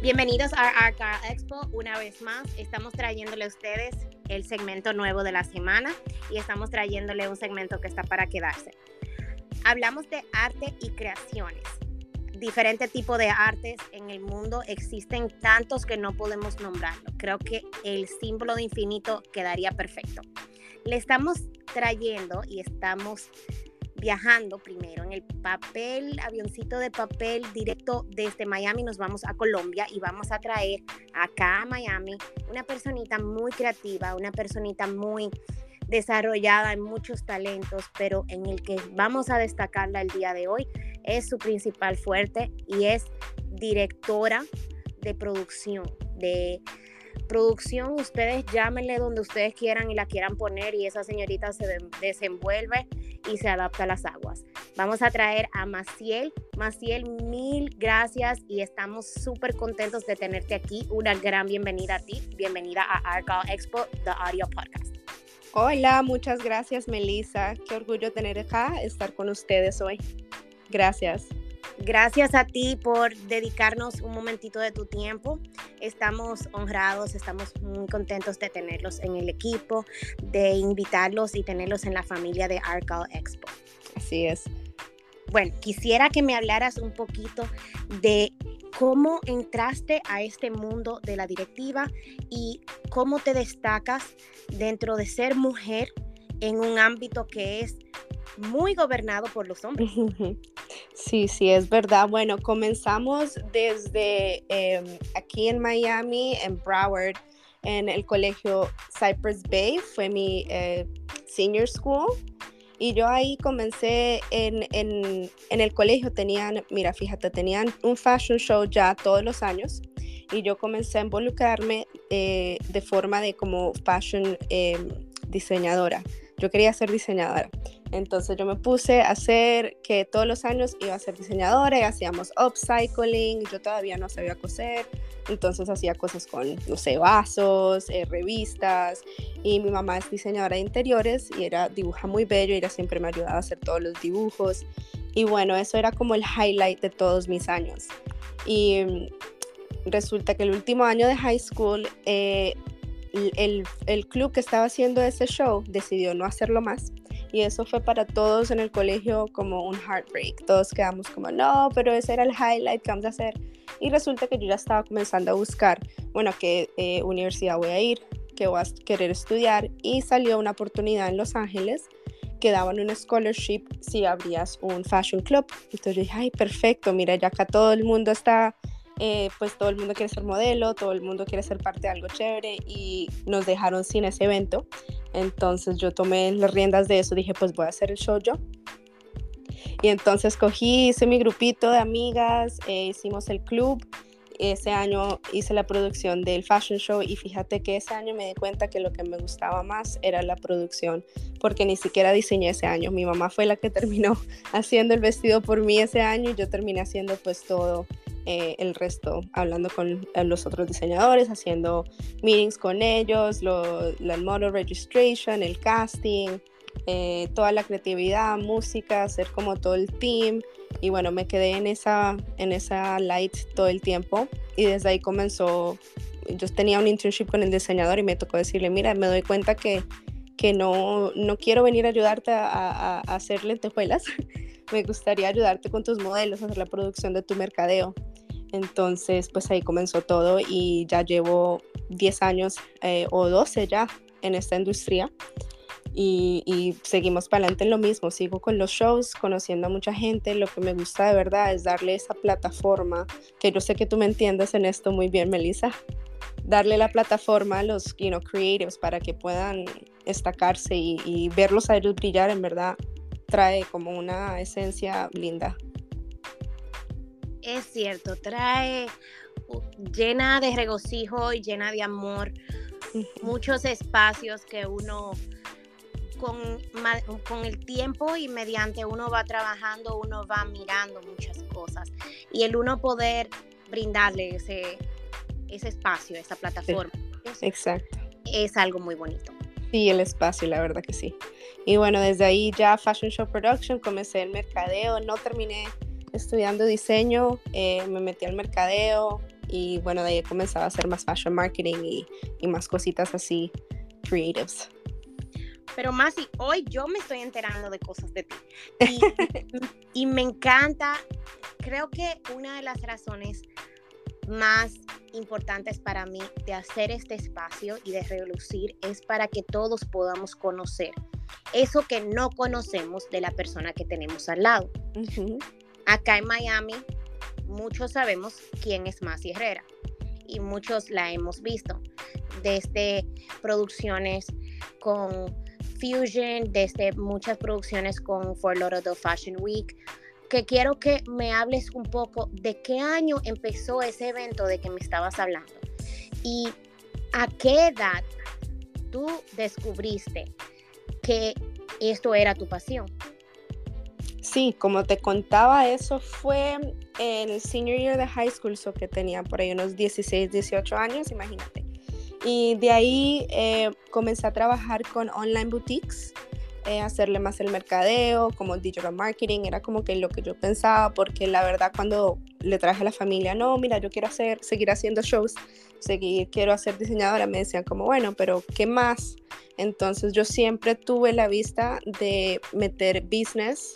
Bienvenidos a Art Expo. Una vez más, estamos trayéndole a ustedes el segmento nuevo de la semana y estamos trayéndole un segmento que está para quedarse. Hablamos de arte y creaciones. Diferentes tipos de artes en el mundo existen tantos que no podemos nombrarlo. Creo que el símbolo de infinito quedaría perfecto. Le estamos trayendo y estamos viajando primero en el papel, avioncito de papel directo desde Miami, nos vamos a Colombia y vamos a traer acá a Miami una personita muy creativa, una personita muy desarrollada en muchos talentos, pero en el que vamos a destacarla el día de hoy es su principal fuerte y es directora de producción, de producción, ustedes llámenle donde ustedes quieran y la quieran poner y esa señorita se desenvuelve y se adapta a las aguas. Vamos a traer a Maciel. Maciel, mil gracias y estamos súper contentos de tenerte aquí. Una gran bienvenida a ti. Bienvenida a Argyle Expo, The Audio Podcast. Hola, muchas gracias Melissa. Qué orgullo tener acá, estar con ustedes hoy. Gracias. Gracias a ti por dedicarnos un momentito de tu tiempo. Estamos honrados, estamos muy contentos de tenerlos en el equipo, de invitarlos y tenerlos en la familia de Arcal Expo. Así es. Bueno, quisiera que me hablaras un poquito de cómo entraste a este mundo de la directiva y cómo te destacas dentro de ser mujer en un ámbito que es muy gobernado por los hombres. Sí, sí, es verdad. Bueno, comenzamos desde em, aquí en Miami, en Broward, en el colegio Cypress Bay, fue mi eh, senior school. Y yo ahí comencé en, en, en, el colegio, tenían, mira, fíjate, tenían un fashion show ya todos los años y yo comencé a involucrarme eh, de forma de como fashion em, diseñadora. Yo quería ser diseñadora. Entonces yo me puse a hacer que todos los años iba a ser diseñadora y hacíamos upcycling, yo todavía no sabía coser, entonces hacía cosas con, no sé, vasos, eh, revistas y mi mamá es diseñadora de interiores y era dibuja muy bello y ella siempre me ayudaba a hacer todos los dibujos y bueno, eso era como el highlight de todos mis años. Y mm, resulta que el último año de high school eh, el, el, club que estaba haciendo ese show decidió no hacerlo más y eso fue para todos en el colegio como un heartbreak. Todos quedamos como, no, pero ese era el highlight que vamos a hacer. Y resulta que yo ya estaba comenzando a buscar, bueno, qué eh, universidad voy a ir, qué voy a querer estudiar y salió una oportunidad en Los Ángeles que daban un scholarship si abrías un fashion club. Entonces yo dije, ay, perfecto, mira, ya acá todo el mundo está eh, pues todo el mundo quiere ser modelo, todo el mundo quiere ser parte de algo chévere y nos dejaron sin ese evento. Entonces yo tomé las riendas de eso, dije pues voy a hacer el show yo. Y entonces cogí, hice mi grupito de amigas, eh, hicimos el club. Ese año hice la producción del fashion show y fíjate que ese año me di cuenta que lo que me gustaba más era la producción, porque ni siquiera diseñé ese año. Mi mamá fue la que terminó haciendo el vestido por mí ese año y yo terminé haciendo pues todo eh, el resto, hablando con los otros diseñadores, haciendo meetings con ellos, lo, la model registration, el casting, eh, toda la creatividad, música, hacer como todo el team. Y bueno, me quedé en esa, en esa light todo el tiempo y desde ahí comenzó, yo tenía un internship con el diseñador y me tocó decirle, mira, me doy cuenta que, que no, no quiero venir a ayudarte a, a, a hacer lentejuelas, me gustaría ayudarte con tus modelos, hacer la producción de tu mercadeo. Entonces, pues ahí comenzó todo y ya llevo 10 años eh, o 12 ya en esta industria y, seguimos para adelante en lo mismo. Sigo con los shows, conociendo a mucha gente. Lo que me gusta de verdad es darle esa plataforma, que yo sé que tú me entiendes en esto muy bien, Melissa. Darle la plataforma a los you know, creatives para que puedan destacarse y, y verlos a ellos brillar, en verdad, trae como una esencia linda. Es cierto, trae llena de regocijo y llena de amor muchos espacios que uno con, con, el tiempo y mediante uno va trabajando, uno va mirando muchas cosas. Y el uno poder brindarle ese, ese espacio, esa plataforma. exacto. Es algo muy bonito. Sí, el espacio, la verdad que sí. Y bueno, desde ahí ya Fashion Show Production, comencé el mercadeo, no terminé estudiando diseño, eh, me metí al mercadeo, y bueno, de ahí he comenzado a hacer más fashion marketing y, y más cositas así, creatives. Pero Masi, hoy yo me estoy enterando de cosas de ti. Y, y, me encanta, creo que una de las razones más importantes para mí de hacer este espacio y de relucir es para que todos podamos conocer eso que no conocemos de la persona que tenemos al lado. Acá en Miami, muchos sabemos quién es Masi Herrera y muchos la hemos visto desde producciones con Fusion, desde muchas producciones con Fort Lauderdale Fashion Week, que quiero que me hables un poco de qué año empezó ese evento de que me estabas hablando y a qué edad tú descubriste que esto era tu pasión. Sí, como te contaba, eso fue en el senior year de high school, so que tenía por ahí unos 16, 18 años, imagínate. Y de ahí eh, comencé a trabajar con online boutiques, eh, hacerle más el mercadeo, como digital marketing, era como que lo que yo pensaba, porque la verdad cuando le traje a la familia, no, mira, yo quiero hacer, seguir haciendo shows, seguir, quiero hacer diseñadora, me decían como, bueno, pero ¿qué más? Entonces yo siempre tuve la vista de meter business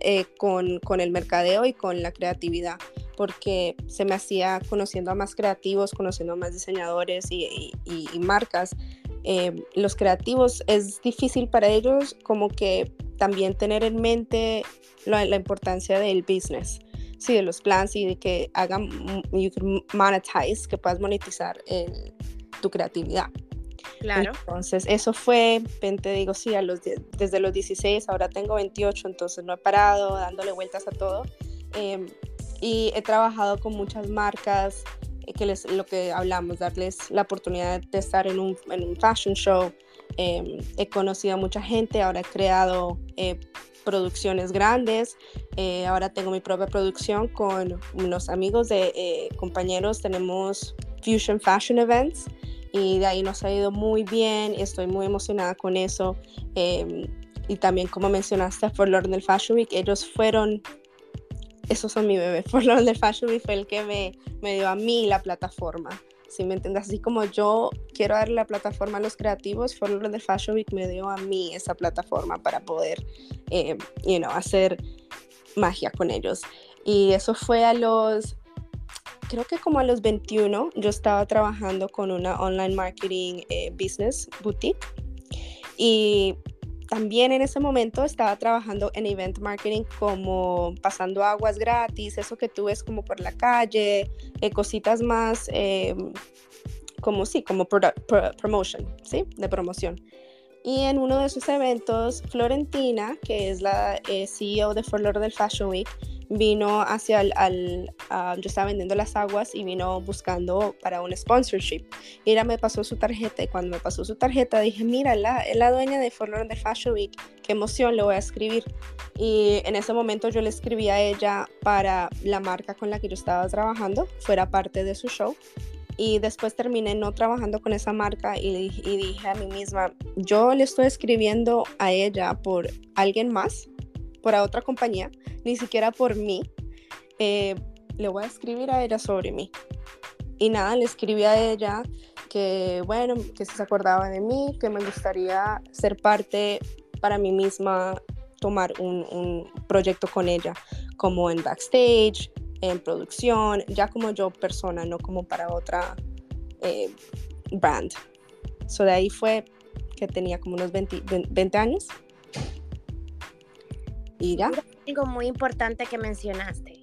eh, con, con el mercadeo y con la creatividad porque se me hacía conociendo a más creativos, conociendo a más diseñadores y, marcas. Eh, los creativos es difícil para ellos como que también tener en mente la, importancia del business, sí, de los planes y de que hagan, you can monetize, que puedas monetizar tu creatividad. Claro. Entonces, eso fue, te digo, sí, a los, desde los 16, ahora tengo 28, entonces no he parado dándole vueltas a todo. Eh, y he trabajado con muchas marcas eh, que les, lo que hablamos, darles la oportunidad de estar en un, en un fashion show. Em, he conocido a mucha gente, ahora he creado eh, producciones grandes, eh, ahora tengo mi propia producción con unos amigos de compañeros, tenemos Fusion Fashion Events y de ahí nos ha ido muy bien y estoy muy emocionada con eso. Em, y también como mencionaste por Lord del Fashion Week, ellos fueron esos son mi bebé. Por lo del Fashion Week fue el que me, me dio a mí la plataforma. Si me entiendes, así como yo quiero darle la plataforma a los creativos, For lo del Fashion Week me dio a mí esa plataforma para poder, eh, you know, hacer magia con ellos. Y eso fue a los, creo que como a los 21, yo estaba trabajando con una online marketing eh, business boutique. Y también en ese momento estaba trabajando en event marketing como pasando aguas gratis, eso que tú ves como por la calle, eh, cositas más eh, como sí, como promotion, ¿sí? De promoción. Y en uno de esos eventos, Florentina, que es la eh, CEO de Fort del Fashion Week, vino hacia el, al, yo estaba vendiendo las aguas y vino buscando para un sponsorship. Y ella me pasó su tarjeta y cuando me pasó su tarjeta dije, mira, la, la dueña de Fort del Fashion Week, qué emoción, le voy a escribir. Y en ese momento yo le escribí a ella para la marca con la que yo estaba trabajando, fuera parte de su show. Y después terminé no trabajando con esa marca y, y dije a mí misma, yo le estoy escribiendo a ella por alguien más, por otra compañía, ni siquiera por mí. Eh, le voy a escribir a ella sobre mí. Y nada, le escribí a ella que, bueno, que se acordaba de mí, que me gustaría ser parte para mí misma, tomar un, un proyecto con ella, como en backstage, en producción, ya como yo persona, no como para otra eh, brand. So de ahí fue que tenía como unos 20, 20 años. Ya. Algo muy importante que mencionaste.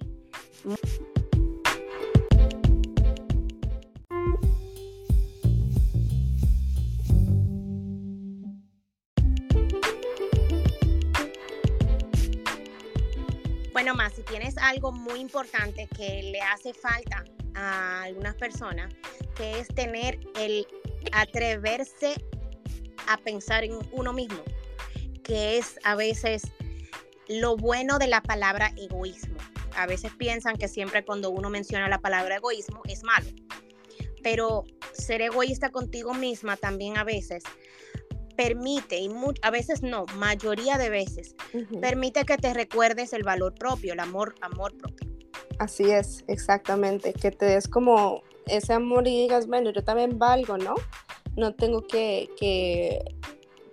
Bueno, más si tienes algo muy importante que le hace falta a algunas personas, que es tener el atreverse a pensar en uno mismo, que es a veces lo bueno de la palabra egoísmo. A veces piensan que siempre cuando uno menciona la palabra egoísmo es malo, pero ser egoísta contigo misma también a veces permite, y a veces no, mayoría de veces, permite que te recuerdes el valor propio, el amor, amor propio. Así es, exactamente, que te des como ese amor y digas, bueno, yo también valgo, ¿no? No tengo que, que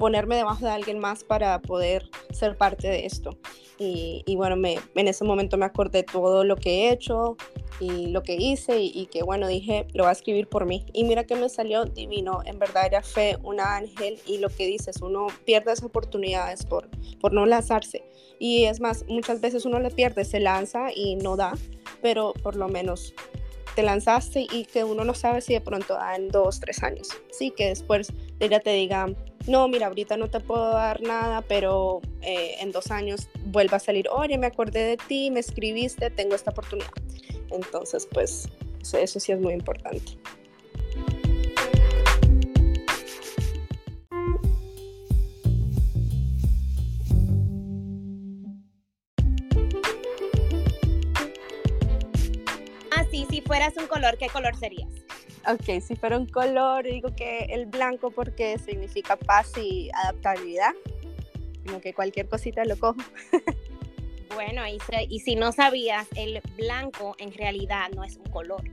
ponerme debajo de alguien más para poder ser parte de esto. Y, y bueno, me, en ese momento me acordé todo lo que he hecho y lo que hice y, que bueno, dije, lo va a escribir por mí. Y mira que me salió divino, en verdad era fe, una ángel y lo que dices, uno pierde esas oportunidades por, por no lanzarse. Y es más, muchas veces uno le pierde, se lanza y no da, pero por lo menos te lanzaste y que uno no sabe si de pronto da en dos, tres años. Sí, que después ella te diga, no, mira, ahorita no te puedo dar nada, pero eh, en dos años vuelva a salir, oye, me acordé de ti, me escribiste, tengo esta oportunidad. Entonces, pues eso sí es muy importante. Ah, sí, si fueras un color, ¿qué color serías? Ok, si fuera un color, digo que el blanco porque significa paz y adaptabilidad. Como que cualquier cosita lo cojo. Bueno, y, y si no sabías, el blanco en realidad no es un color.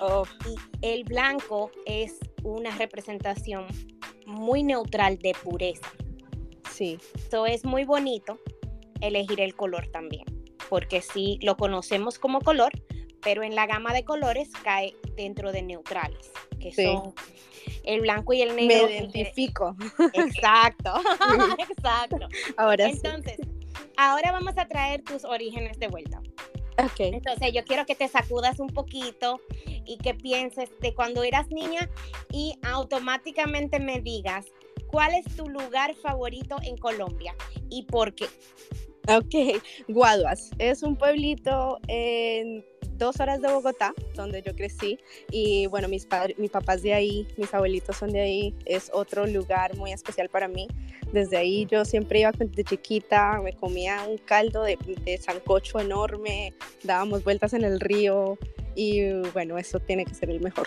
Oh. Y el blanco es una representación muy neutral de pureza. Sí. Eso es muy bonito elegir el color también, porque sí lo conocemos como color, pero en la gama de colores cae dentro de neutrales, que son el blanco y el negro. Me identifico. Exacto, exacto. Ahora Entonces, ahora vamos a traer tus orígenes de vuelta. Ok. Entonces, yo quiero que te sacudas un poquito y que pienses de cuando eras niña y automáticamente me digas cuál es tu lugar favorito en Colombia y por qué. Ok, Guaduas es un pueblito en dos horas de Bogotá, donde yo crecí. Y bueno, mis, padres, mis papás de ahí, mis abuelitos son de ahí. Es otro lugar muy especial para mí. Desde ahí yo siempre iba de chiquita, me comía un caldo de, de sancocho enorme, dábamos vueltas en el río. Y bueno, eso tiene que ser el mejor.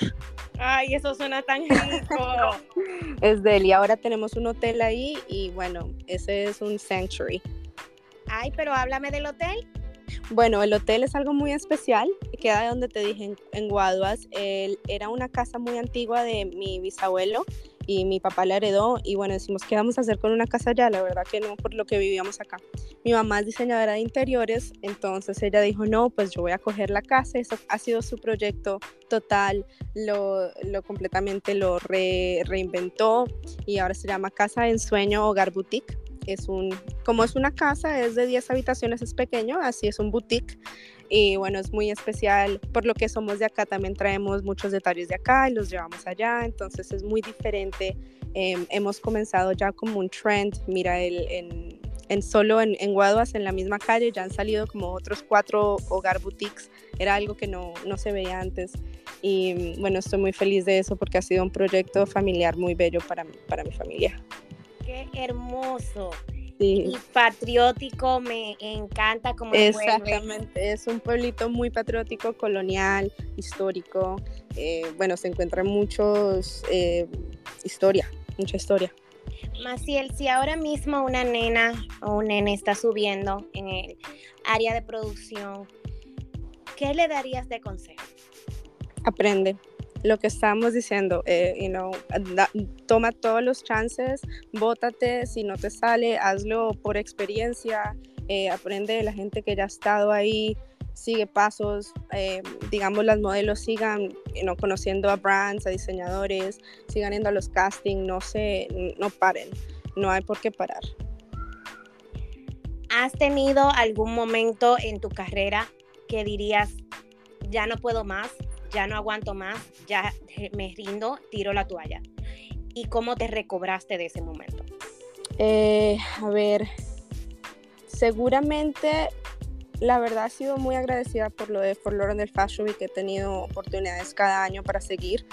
Ay, eso suena tan rico. es de él. Y ahora tenemos un hotel ahí y bueno, ese es un sanctuary. Ay, pero háblame del hotel. Bueno, el hotel es algo muy especial, queda donde te dije, en, Guaduas. era una casa muy antigua de mi bisabuelo y mi papá la heredó y bueno, decimos, ¿qué vamos a hacer con una casa allá? La verdad que no, por lo que vivíamos acá. Mi mamá es diseñadora de interiores, entonces ella dijo, no, pues yo voy a coger la casa, eso ha sido su proyecto total, lo, lo completamente lo reinventó y ahora se llama Casa en Sueño Hogar Boutique es un, como es una casa, es de 10 habitaciones, es pequeño, así es un boutique. Y bueno, es muy especial, por lo que somos de acá, también traemos muchos detalles de acá y los llevamos allá, entonces es muy diferente. Em, hemos comenzado ya como un trend, mira, el, en, en solo en, en, Guaduas, en la misma calle, ya han salido como otros cuatro hogar boutiques, era algo que no, no se veía antes. Y bueno, estoy muy feliz de eso porque ha sido un proyecto familiar muy bello para, para mi familia qué hermoso. Y patriótico, me encanta como Exactamente, es un pueblito muy patriótico, colonial, histórico. Eh, bueno, se encuentra muchos eh, historia, mucha historia. Maciel, si ahora mismo una nena o un nene está subiendo en el área de producción, ¿qué le darías de consejo? Aprende, lo que estamos diciendo, eh, you know, toma todos los chances, bótate, si no te sale, hazlo por experiencia, eh, aprende de la gente que ya ha estado ahí, sigue pasos, eh, digamos, las modelos sigan you conociendo a brands, a diseñadores, sigan yendo a los castings, no se, no paren, no hay por qué parar. ¿Has tenido algún momento en tu carrera que dirías, ya no puedo más, ya no aguanto más, ya me rindo, tiro la toalla. ¿Y cómo te recobraste de ese momento? Eh, a ver, seguramente la verdad he sido muy agradecida por lo de For del Fashion Week, que he tenido oportunidades cada año para seguir.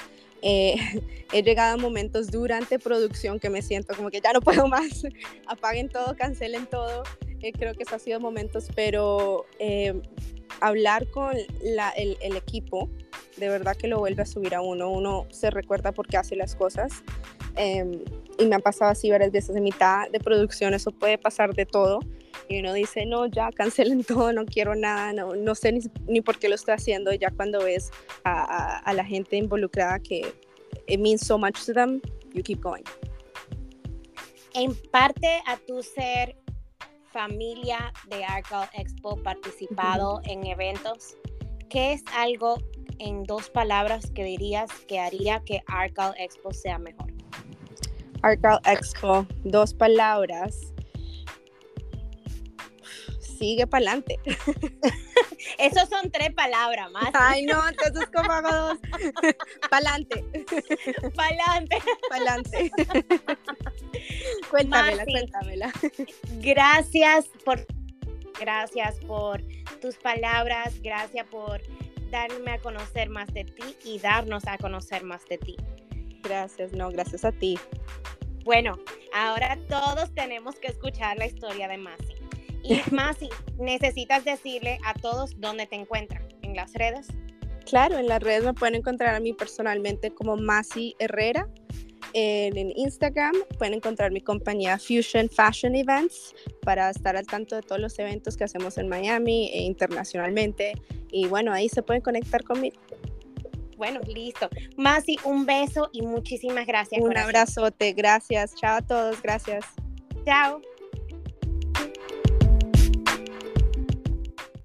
Eh, he llegado a momentos durante producción que me siento como que ya no puedo más, apaguen todo, cancelen todo. Eh, creo que eso ha sido momentos, pero hablar con el, el, equipo de verdad que lo vuelve a subir a uno, uno se recuerda por qué hace las cosas. Em, y me ha pasado así varias veces en mitad de producción, eso puede pasar de todo. y uno dice, no, ya cancelen todo, no quiero nada, no, no sé ni, por qué lo estoy haciendo. ya cuando ves a, a, la gente involucrada que it means so much to them, you keep going. En parte a tu ser familia de Arcal Expo, participado en eventos, ¿qué es algo en dos palabras que dirías que haría que Arcal Expo sea mejor? Arcal Expo, dos palabras sigue para adelante. Esos son tres palabras más. Ay, no, entonces ¿cómo hago dos? Pa'lante. Pa'lante. Pa'lante. cuéntamela, cuéntamela. Gracias por gracias por tus palabras, gracias por darme a conocer más de ti y darnos a conocer más de ti. Gracias, no, gracias a ti. Bueno, ahora todos tenemos que escuchar la historia de Masi. Y más, si necesitas decirle a todos dónde te encuentran, en las redes. Claro, en las redes me pueden encontrar a mí personalmente como Masi Herrera. En, Instagram pueden encontrar mi compañía Fusion Fashion Events para estar al tanto de todos los eventos que hacemos en Miami e internacionalmente. Y bueno, ahí se pueden conectar conmigo. Bueno, listo. Masi, un beso y muchísimas gracias. Un abrazote, gracias. Chao a todos, gracias. Chao.